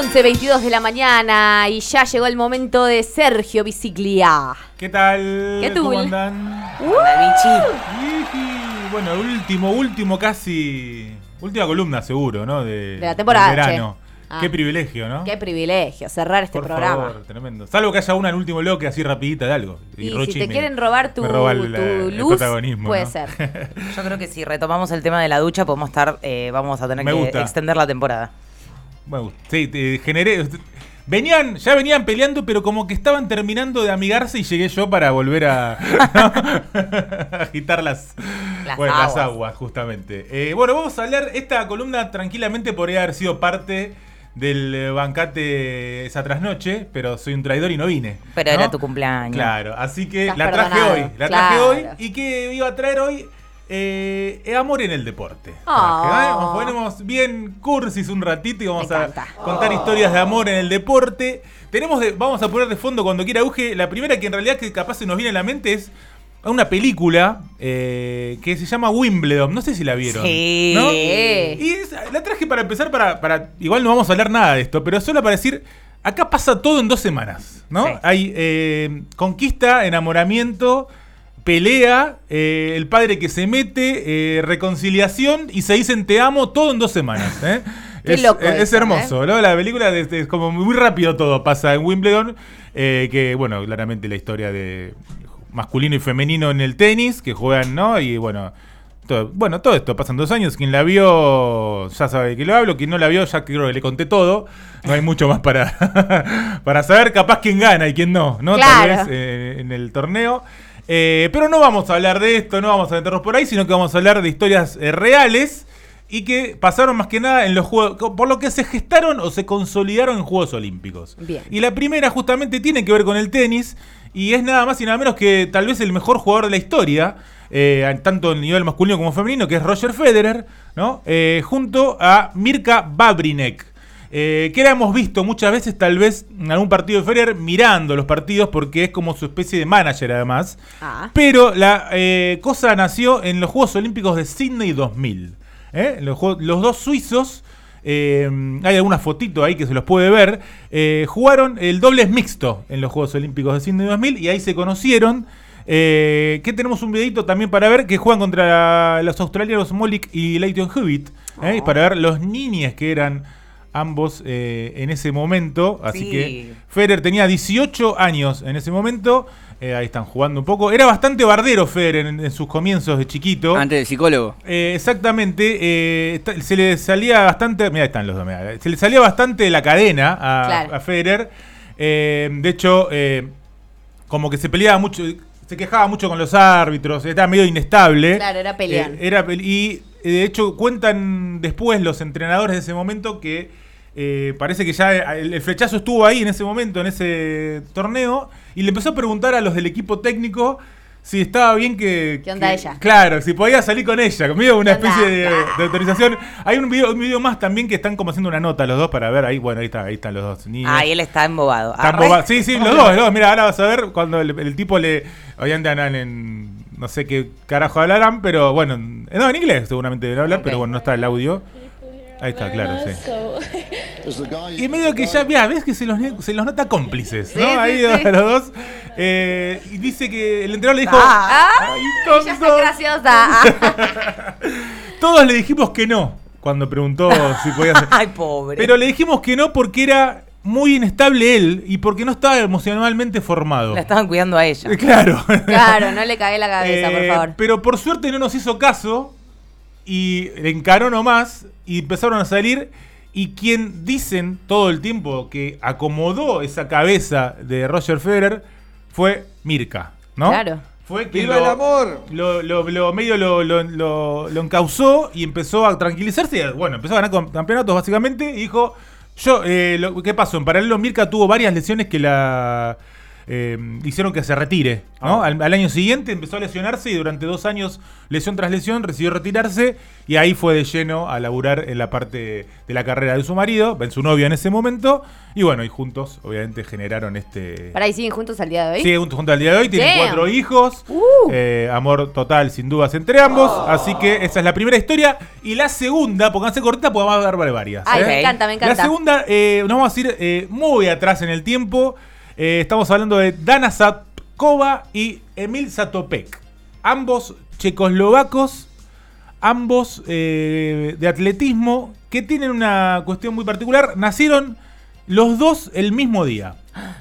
11, 22 de la mañana y ya llegó el momento de Sergio Biciclia. ¿Qué tal? ¿Qué ¿Cómo andan? Iji. Bueno, último, último casi. Última columna, seguro, ¿no? De, De la temporada, verano. che. Ah. Qué privilegio, ¿no? Qué privilegio cerrar este Por programa. favor, tremendo. Salvo que haya una en último bloque así rapidita de algo. Y Rochi si te me- quieren robar tu, me roba el, tu el luz, protagonismo, puede ¿no? ser. Yo creo que si retomamos el tema de la ducha, podemos estar, eh, vamos a tener Me que gusta. extender la temporada. Bueno, sí, te generé. Venían, ya venían peleando, pero como que estaban terminando de amigarse y llegué yo para volver a agitar las, Las bueno, las aguas. justamente. Eh, bueno, vamos a hablar. Esta columna tranquilamente podría haber sido parte del eh, bancate esa trasnoche, pero soy un traidor y no vine. Pero ¿no? era tu cumpleaños. Claro, así que Estás la traje perdonado, hoy. La traje hoy. ¿Y qué iba a traer hoy? Eh, eh, amor en el deporte. Oh. Nos ponemos bien cursis un ratito y vamos a contar historias de amor en el deporte. Tenemos de- vamos a poner de fondo cuando quiera Uge. La primera que en realidad que capaz se nos viene a la mente es una película eh, que se llama Wimbledon. No sé si la vieron. Sí. Y es- la traje para empezar para, para. Igual no vamos a hablar nada de esto, pero solo para decir. Acá pasa todo en dos semanas, ¿no? Sí. Hay conquista, enamoramiento, pelea, eh, el padre que se mete, eh, reconciliación y se dicen te amo todo en dos semanas. ¿eh? Qué es, loco es- eso, hermoso, ¿no? La película es, es como muy rápido todo pasa en Wimbledon, que bueno, claramente la historia de masculino y femenino en el tenis, que juegan, ¿no? Y bueno, todo, bueno, todo esto pasan dos años. Quien la vio ya sabe de qué lo hablo. Quien no la vio ya creo que le conté todo. No hay mucho más para, para saber capaz quién gana y quién no, ¿no? Claro. Tal vez en el torneo. Eh, pero no vamos a hablar de esto, no vamos a meternos por ahí, sino que vamos a hablar de historias eh, reales y que pasaron más que nada en los juegos, por lo que se gestaron o se consolidaron en Juegos Olímpicos. Bien. Y la primera justamente tiene que ver con el tenis y es nada más y nada menos que tal vez el mejor jugador de la historia, eh, tanto en nivel masculino como femenino, que es Roger Federer, ¿no? Eh, junto a Mirka Babrinek. Eh, que la hemos visto muchas veces, tal vez en algún partido de Federer, mirando los partidos, porque es como su especie de manager además. Ah. Pero la eh, cosa nació en los Juegos Olímpicos de Sydney 2000. ¿eh? Los, dos suizos, hay alguna fotito ahí que se los puede ver, jugaron el doble mixto en los Juegos Olímpicos de Sydney 2000 y ahí se conocieron. Eh, que tenemos un videito también para ver que juegan contra los australianos Molik y Leighton Hewitt. ¿eh? Y para ver los niñes que eran ambos eh, en ese momento. Así Sí. que Federer tenía 18 años en ese momento. Eh, ahí están jugando un poco. Era bastante bardero Federer en, en sus comienzos de chiquito. Antes del psicólogo. Eh, exactamente. eh, se le salía bastante. Mira, están los dos. mirá, se le salía bastante de la cadena a, Claro. a Federer. Eh, de hecho, eh, como que se peleaba mucho. Se quejaba mucho con los árbitros. Estaba medio inestable. Claro, era peleón. Eh, era y de hecho cuentan después los entrenadores de ese momento que eh, parece que ya el, el flechazo estuvo ahí en ese momento, en ese torneo, y le empezó a preguntar a los del equipo técnico si estaba bien que... ¿Qué onda que- ella? Claro, si podía salir con ella, conmigo una especie de, de autorización. Hay un video, un video más también que están como haciendo una nota los dos para ver ahí, bueno, ahí está, ahí están los dos niños. Ah, y él está embobado. Están Arre. boba- Sí, sí, los dos, los dos. Mira, ahora vas a ver cuando el, el tipo le. Obviamente andan en. No sé qué carajo hablarán, pero bueno. No, en inglés seguramente deben hablar, pero bueno, no está el audio. Ahí está, claro, sí. Y medio que ya, mira, ves que se los, se los nota cómplices, ¿no? Sí, sí, Ahí sí. los dos. Eh, y dice que el entrenador le dijo. Ah. "Ay, Ella está tonto". graciosa. Todos le dijimos que no cuando preguntó si podía hacer. Ay, pobre. Pero le dijimos que no porque era muy inestable él y porque no estaba emocionalmente formado. La estaban cuidando a ella. Claro. Claro, no le cagué la cabeza, por Eh, favor. Pero por suerte no nos hizo caso y le encaró nomás y empezaron a salir. Y quien dicen todo el tiempo que acomodó esa cabeza de Roger Federer fue Mirka, ¿no? Claro. Fue quien ¡Viva lo- el amor! Lo, lo- lo- medio lo, lo, lo- lo encausó y empezó a tranquilizarse. y, Bueno, empezó a ganar campeonatos básicamente y dijo, yo, eh, lo- ¿qué pasó? En paralelo Mirka tuvo varias lesiones que la eh, hicieron que se retire. ¿no? Ah. Al, al año siguiente empezó a lesionarse y durante dos años, lesión tras lesión, decidió retirarse y ahí fue de lleno a laburar en la parte de la carrera de su marido, en su novia en ese momento. Y bueno, y juntos, obviamente, generaron este. Para ahí siguen juntos al día de hoy. Siguen juntos juntos al día de hoy, tienen Damn. cuatro hijos. Uh. eh, amor total, sin dudas, entre ambos. Así que esa es la primera historia. Y la segunda, pónganse cortita, porque vamos a dar varias. Ay, ¿eh? me encanta, me encanta. La segunda, eh, nos vamos a ir eh, muy atrás en el tiempo. Eh, estamos hablando de Dana Satkova y Emil Satopek. Ambos checoslovacos, ambos eh, de atletismo, que tienen una cuestión muy particular. Nacieron los dos el mismo día.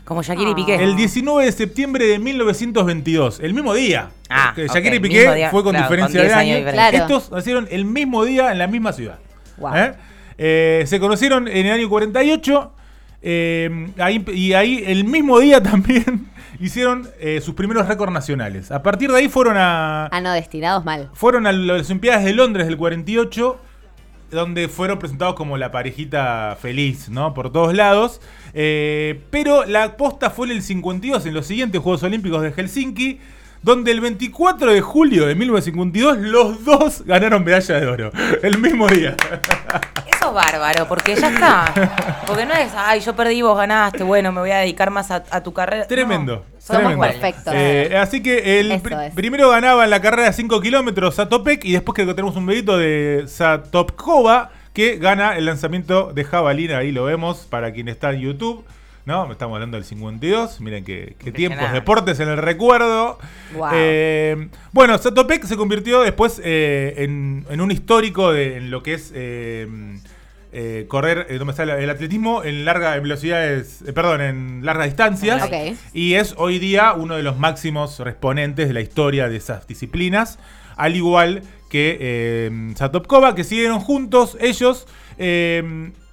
Como Shakira y Piqué. El 19 de septiembre de 1922, el mismo día. Ah, Porque Shakira y Piqué día, fue con claro, diferencia con de 10 años año. Claro. Estos nacieron el mismo día en la misma ciudad. Wow. ¿Eh? Eh, se conocieron en el año 48 eh, ahí- y ahí el mismo día también hicieron eh, sus primeros récords nacionales. A partir de ahí fueron a, Ah, no, destinados mal. fueron a las Olimpiadas de Londres del 48, donde fueron presentados como la parejita feliz, ¿no? Por todos lados. Eh, pero la posta fue en el 52, en los siguientes Juegos Olímpicos de Helsinki, donde el 24 de julio de 1952 los dos ganaron medalla de oro. El mismo día. Eso es bárbaro, porque ya está. Porque no es, ay, yo perdí, vos ganaste, bueno, me voy a dedicar más a, a tu carrera. Tremendo. No, somos perfectos. Eh, así que el es. primero ganaba en la carrera de 5 kilómetros Satopek y después creo que tenemos un videito de Satopkova que gana el lanzamiento de jabalina. Ahí lo vemos para quien está en YouTube. ¿No? Estamos hablando del 52. Miren qué, qué tiempos. Deportes en el recuerdo. Wow. Eh, bueno, Satopek se convirtió después eh, en, en un histórico de en lo que es eh, correr, eh, ¿dónde está el, atletismo? En larga velocidades, perdón, en largas distancias. Ok. Y es hoy día uno de los máximos exponentes de la historia de esas disciplinas. Al igual que Satopkova, que siguieron juntos ellos.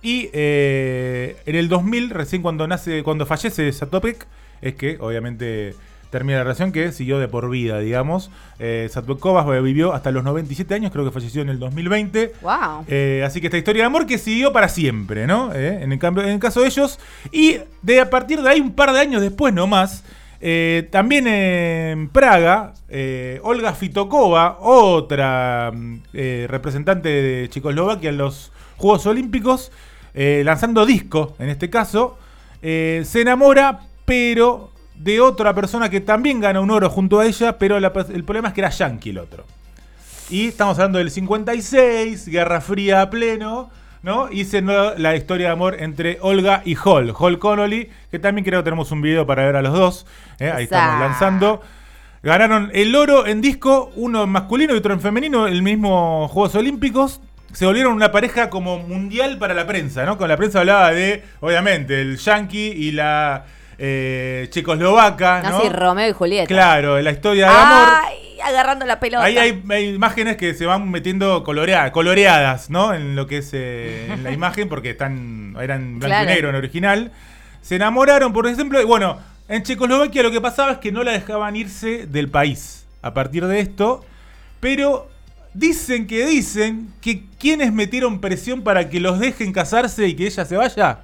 Y eh, en el 2000, recién cuando nace, cuando fallece Satopek, es que obviamente termina la relación que siguió de por vida, digamos. Eh, Satopkova vivió hasta los 97 años, creo que falleció en el 2020. Wow. Eh, así que esta historia de amor que siguió para siempre, ¿no? Eh, en, el cambio, en el caso de ellos. Y de a partir de ahí, un par de años después nomás, eh, también en Praga, eh, Olga Fitokova, otra mm, eh, representante de Checoslovaquia en los Juegos Olímpicos, eh, lanzando disco en este caso, eh, se enamora, pero de otra persona que también gana un oro junto a ella, pero la- el problema es que era yankee el otro. Y estamos hablando del 56, Guerra Fría a pleno, ¿no? Y se la historia de amor entre Olga y Hall, Hall Connolly, que también creo que tenemos un video para ver a los dos. ¿eh? Ahí estamos lanzando. Ganaron el oro en disco, uno en masculino y otro en femenino, el mismo Juegos Olímpicos. Se volvieron una pareja como mundial para la prensa, ¿no? Con la prensa hablaba de, obviamente, el yankee y la eh, checoslovaca, ¿no? Así Romeo y Julieta. Claro, la historia de amor. Ay, agarrando la pelota. Ahí hay, hay imágenes que se van metiendo colorea- coloreadas, ¿no? En lo que es eh, en la imagen, porque están eran blanco Claro. y negro en original. Se enamoraron, por ejemplo, y bueno, en Checoslovaquia lo que pasaba es que no la dejaban irse del país a partir de esto, pero dicen que dicen que quienes metieron presión para que los dejen casarse y que ella se vaya.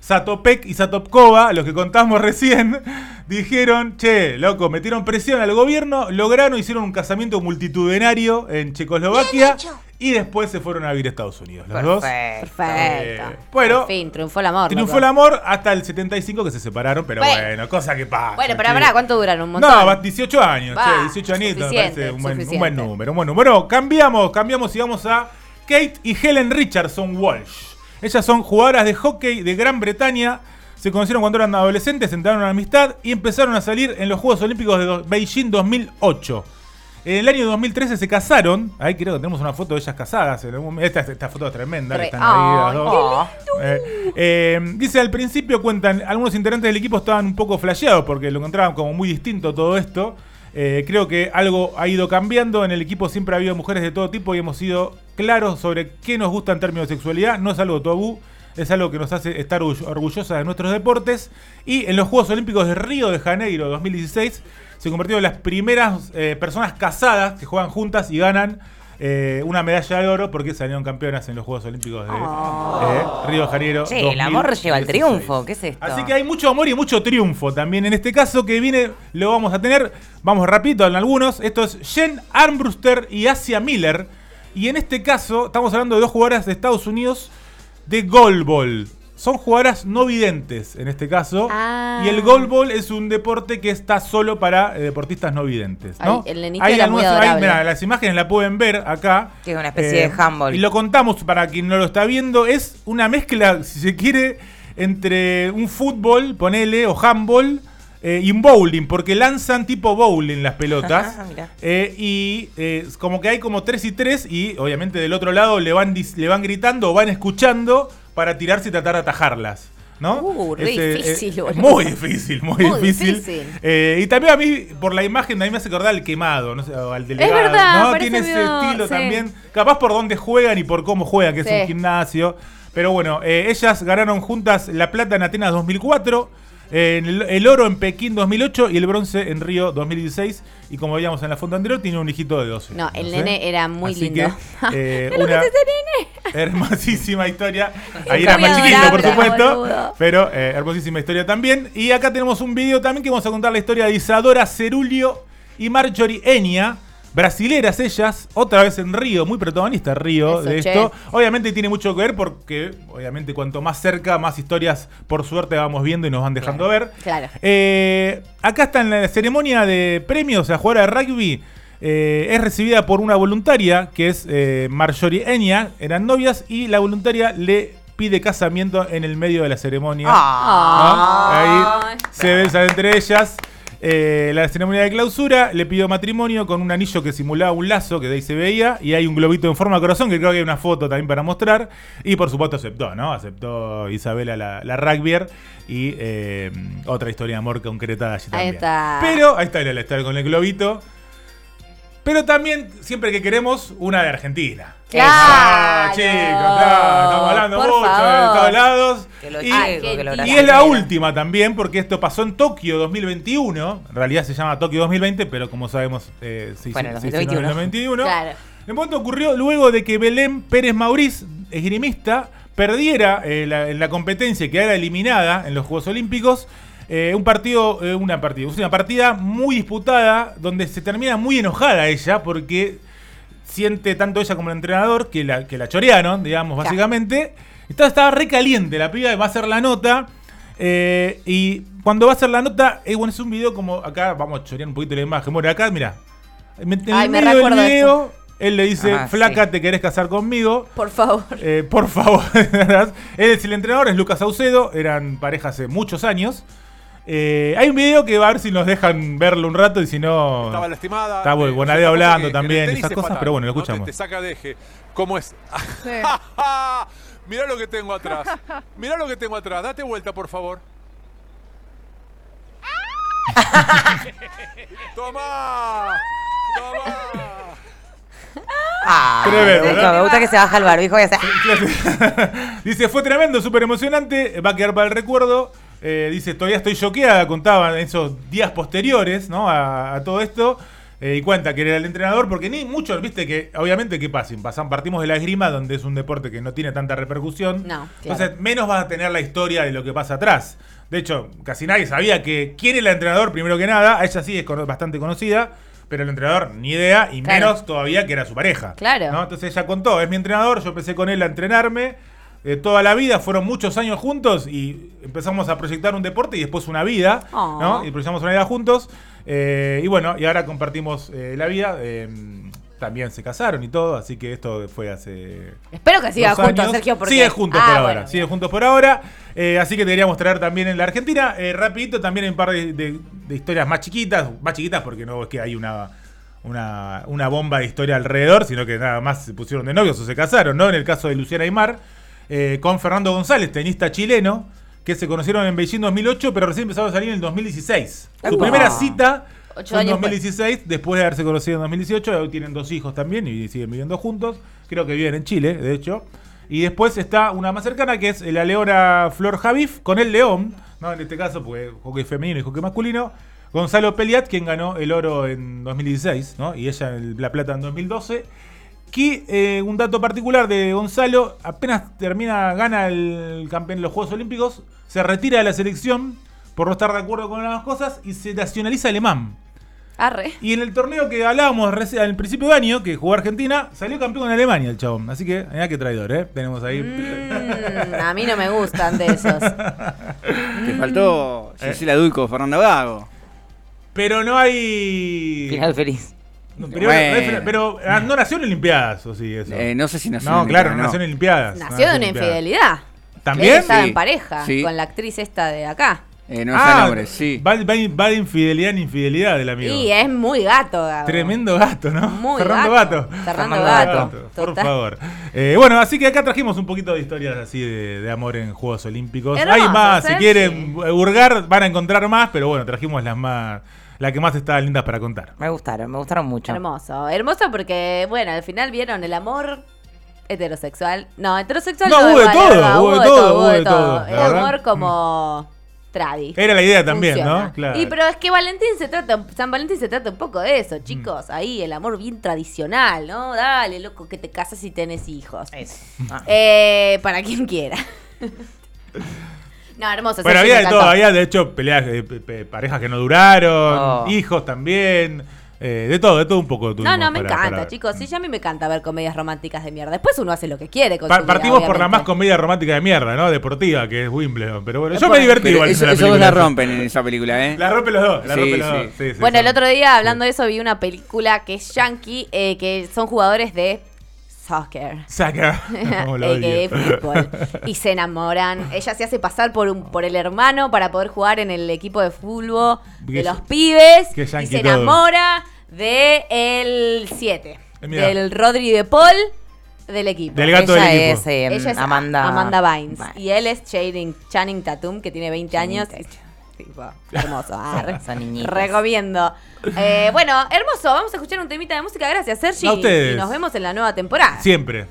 Satopek y Satopkova, los que contamos recién, dijeron, che, loco, metieron presión al gobierno, lograron, hicieron un casamiento multitudinario en Checoslovaquia y después se fueron a vivir a Estados Unidos, los dos. Perfecto. Perfecto. Eh, bueno, En fin, triunfó el amor. Triunfó loco. el amor hasta el 75 que se separaron, pero Bueno. bueno, cosa que pasa. Bueno, pero pará, ¿cuánto duraron? Un montón. No, va- 18 años, che, 18 añitos, me suficiente, parece un buen, un suficiente. buen número, un buen número. Bueno, cambiamos, cambiamos y vamos a Kate y Helen Richardson Walsh. Ellas son jugadoras de hockey de Gran Bretaña. Se conocieron cuando eran adolescentes, entraron en amistad y empezaron a salir en los Juegos Olímpicos de Beijing 2008. En el año 2013 se casaron. Ahí creo que tenemos una foto de ellas casadas. Esta, esta foto es tremenda. que están ahí las Ay, dos. Oh, Eh, eh, dice al principio, cuentan, algunos integrantes del equipo estaban un poco flasheados porque lo encontraban como muy distinto todo esto. Eh, creo que algo ha ido cambiando. En el equipo siempre ha habido mujeres de todo tipo y hemos sido claros sobre qué nos gusta en términos de sexualidad. No es algo tabú, es algo que nos hace estar orgu- orgullosas de nuestros deportes. Y en los Juegos Olímpicos de Río de Janeiro 2016 se convirtieron en las primeras eh, personas casadas que juegan juntas y ganan eh, una medalla de oro porque salieron campeonas en los Juegos Olímpicos de Oh. eh, Río de Janeiro. Che, el amor lleva el 2016. triunfo. ¿Qué es esto? Así que hay mucho amor y mucho triunfo también en este caso que viene, lo vamos a tener, vamos rapidito en algunos. Esto es Jen Armbruster y Asia Miller. Y en este caso estamos hablando de dos jugadoras de Estados Unidos de goalball. Son jugadoras no videntes en este caso. Ah. Y el goalball es un deporte que está solo para eh, deportistas no videntes. ¿no? Ay, el nenito era muy adorable. mirá, las imágenes la pueden ver acá. Eh, Que es una especie de handball. Y lo contamos para quien no lo está viendo. Es una mezcla, si se quiere, entre un fútbol, ponele, o handball. eh, y un bowling, porque lanzan tipo bowling las pelotas. Mirá. Eh, y eh, como que hay como 3 y 3 y obviamente del otro lado le van, le van gritando o van escuchando para tirarse y tratar de atajarlas. ¿No? Uh, re difícil, eh, boludo. muy difícil, muy, Muy difícil. difícil. Eh, y también a mí, por la imagen, a mí me hace acordar al quemado, no sé, o al delegado. verdad, ¿no? Tiene ese estilo sí. también. Capaz por dónde juegan y por cómo juegan, que Sí. es un gimnasio. Pero bueno, eh, ellas ganaron juntas la plata en Atenas 2004. El, el oro en Pekín 2008 y el bronce en Río 2016. Y como veíamos en la foto anterior, tiene un hijito de 12. No, el años, nene era muy Así lindo. que, eh, una hermosísima historia. Ahí era más chiquito, por supuesto. boludo. Pero eh, hermosísima historia también. Y acá tenemos un video también que vamos a contar la historia de Isadora Cerulio y Marjorie Enia. Brasileras ellas, otra vez en Río, muy protagonista Río Eso, de che. esto. Obviamente tiene mucho que ver porque, obviamente, cuanto más cerca, más historias, por suerte, vamos viendo y nos van dejando ver. Claro. Eh, acá está en la ceremonia de premios a jugadora de rugby. eh, es recibida por una voluntaria que es eh, Marjorie Enya. Eran novias y la voluntaria le pide casamiento en el medio de la ceremonia. Ah. Ahí se besan entre ellas. Eh, la ceremonia de clausura le pidió matrimonio con un anillo que simulaba un lazo, que de ahí se veía, y hay un globito en forma de corazón, que creo que hay una foto también para mostrar, y por supuesto aceptó, ¿no? Aceptó Isabela la, la rugbyer y eh, otra historia de amor concretada allí también. está. Pero, ahí está la historia con el globito. Pero también, siempre que queremos, una de Argentina. Claro. Ah, chicos, claro, estamos hablando Por mucho de todos lados. Que lo Y- que lo y es la última también, porque esto pasó en Tokio 2021. En realidad se llama Tokio 2020, pero como sabemos, eh, se hizo, Bueno, se hizo en 2021. 2021. Claro. El momento ocurrió luego de que Belén Pérez Mauriz, esgrimista, perdiera eh, la, en la competencia y quedara eliminada en los Juegos Olímpicos. eh, un partido, eh, una partida, una partida muy disputada, donde se termina muy enojada ella, porque siente tanto ella como el entrenador que la, que la chorearon, digamos, Claro. básicamente. Entonces estaba re caliente, la piba va a hacer la nota. eh, y cuando va a hacer la nota, eh, bueno, es un video como acá, vamos a chorear un poquito la imagen. Bueno, acá, mira. En el Ay, me medio del recuerdo video, él le dice, Ah, flaca, sí. te querés casar conmigo. Por favor. Eh, por favor. Él es el entrenador, es Lucas Saucedo. Eran pareja hace muchos años. Eh, hay un video que va a ver si nos dejan verlo un rato y si no. Estaba lastimada. Está eh, Bonadeo hablando que- también, esas es cosas, pero bueno, lo ¿no? Te- escuchamos. Te, saca de eje. ¿Cómo es? Mirá lo que tengo atrás. Mirá lo que tengo atrás. Date vuelta, por favor. ¡Toma! ¡Toma! Ah, Tremendo, me gusta, ¿no? me gusta que se baja el barbijo y hace. dice, fue tremendo, súper emocionante, va a quedar para el recuerdo. Eh, dice, todavía estoy choqueada, contaba en esos días posteriores ¿no? a, a todo esto. eh, y cuenta que era el entrenador, porque ni muchos, viste que, obviamente, ¿qué pasa? Pasan, partimos de la esgrima, donde es un deporte que no tiene tanta repercusión. No, claro. Entonces, menos vas a tener la historia de lo que pasa atrás. De hecho, casi nadie sabía que quién era el entrenador, primero que nada. A ella sí es bastante conocida, pero el entrenador ni idea, y Claro. menos todavía que era su pareja. Claro. ¿no? Entonces ella contó, es mi entrenador, yo empecé con él a entrenarme. Toda la vida, fueron muchos años juntos y empezamos a proyectar un deporte y después una vida, Oh. ¿no? Y proyectamos una vida juntos. eh, y bueno, y ahora compartimos eh, la vida. eh, también se casaron y todo, así que esto fue hace Espero que siga juntos, años. Sergio. Porque... Sigue juntos Ah, por ahora. bueno, Sigue juntos por ahora. Eh, así que te queríamos traer también en la Argentina. Eh, rapidito también hay un par de, de- de historias más chiquitas. Más chiquitas porque no es que hay una, una, una bomba de historia alrededor, sino que nada más se pusieron de novios o se casaron, ¿no? En el caso de Luciana Aymar, eh, con Fernando González, tenista chileno, que se conocieron en Beijing 2008, pero recién empezaron a salir en el 2016. Su primera cita fue en años 2016, después de haberse conocido en 2018. Hoy tienen dos hijos también y siguen viviendo juntos. Creo que viven en Chile, de hecho. Y después está una más cercana que es la leona Flor Javif con el león, ¿no? En este caso, pues hockey femenino y hockey masculino. Gonzalo Peliat, quien ganó el oro en 2016, ¿no? Y ella el- la plata en 2012. Que eh, un dato particular de Gonzalo, apenas termina, gana el campeón de los Juegos Olímpicos, se retira de la selección por no estar de acuerdo con las cosas y se nacionaliza alemán. Arre. Y en el torneo que hablábamos al principio de año, que jugó Argentina, salió campeón en Alemania el chabón. Así que, mira qué traidor, ¿eh? Tenemos ahí. Mm, a mí no me gustan de esos. Te faltó Eh. Cecilia Dulco, Fernando Gago. Pero no hay. Final feliz. No, pero, Bueno. pero, ah, no nació en Olimpiadas, o sí, eso. Eh, no sé si nació no, en claro, no nació en Olimpiadas. Nació de una infidelidad. ¿También? Él estaba Sí. en pareja Sí. con la actriz esta de acá. Eh, no es Ah, el nombre, sí. Va, va- va de infidelidad en infidelidad del amigo. Y es muy gato, Gabo. Tremendo gato, ¿no? Muy Fernando gato. Gato. Fernando Gato. Gato, Por Total. favor. Eh, bueno, así que acá trajimos un poquito de historias así de, de amor en Juegos Olímpicos. Hermoso, Hay más, si quieren hurgar, van a encontrar más, pero bueno, trajimos las más, las que más estaban lindas para contar. Me gustaron, me gustaron mucho. Hermoso. Hermoso porque, bueno, al final vieron el amor heterosexual. No, heterosexual No, no, hubo de todo, hubo de todo, hubo hubo de todo. El la verdad. amor como tradi. Era la idea también, Funciona. ¿no? Claro. Y pero es que Valentín se trata, San Valentín se trata un poco de eso, Mm. chicos. Ahí el amor bien tradicional, ¿no? Dale, loco, que te casas y tenés hijos. Eso. Ah. Eh, para quien quiera. no, hermoso. Pero sí, había de todo, había de hecho peleas, pe- pe- parejas que no duraron, Oh. hijos también, eh, de todo, de todo un poco. No, tuvimos no, me para- encanta, para- chicos. Sí, ya a mí me encanta ver comedias románticas de mierda. Después uno hace lo que quiere con Pa- su vida, partimos por la más comedia romántica de mierda, ¿no? Deportiva, que es Wimbledon. Pero bueno, yo me divertí Pero igual. eso, en la eso dos película. la rompen en esa película, ¿eh? La rompe los dos, la Sí, rompe los sí. dos. Sí, sí, Bueno, el otro día, hablando de eso, vi una película que es yankee, eh, que son jugadores de soccer. Fútbol. Y se enamoran. Ella se hace pasar por un, por el hermano para poder jugar en el equipo de fútbol de los pibes. Y se enamora de el 7. Eh. Del Rodri de Paul del equipo. Del gato Ella del equipo. es, eh, Ella es Amanda. Amanda Bynes. Bynes. Y él es Channing, Channing Tatum, que tiene 20 Channing años. Tatum. Tipo, hermoso. niñitos. Recomiendo. Eh, bueno, hermoso. Vamos a escuchar un temita de música. Gracias, Sergi. A ustedes. Y nos vemos en la nueva temporada. Siempre.